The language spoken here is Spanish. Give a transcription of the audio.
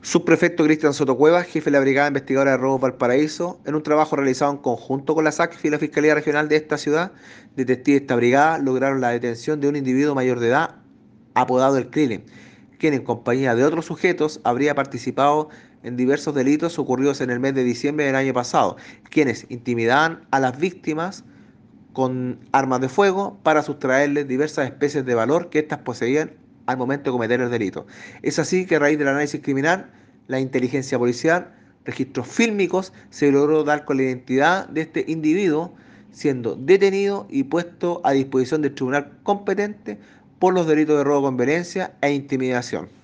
Subprefecto Cristian Soto Cuevas, jefe de la Brigada Investigadora de Robo Valparaíso, en un trabajo realizado en conjunto con la SACF y la Fiscalía Regional de esta ciudad, detectives de esta brigada lograron la detención de un individuo mayor de edad apodado El Krillin, quien en compañía de otros sujetos habría participado en diversos delitos ocurridos en el mes de diciembre del año pasado, quienes intimidaban a las víctimas con armas de fuego para sustraerles diversas especies de valor que éstas poseían al momento de cometer el delito. Es así que a raíz del análisis criminal, la inteligencia policial, registros fílmicos, se logró dar con la identidad de este individuo, siendo detenido y puesto a disposición del tribunal competente por los delitos de robo con violencia e intimidación.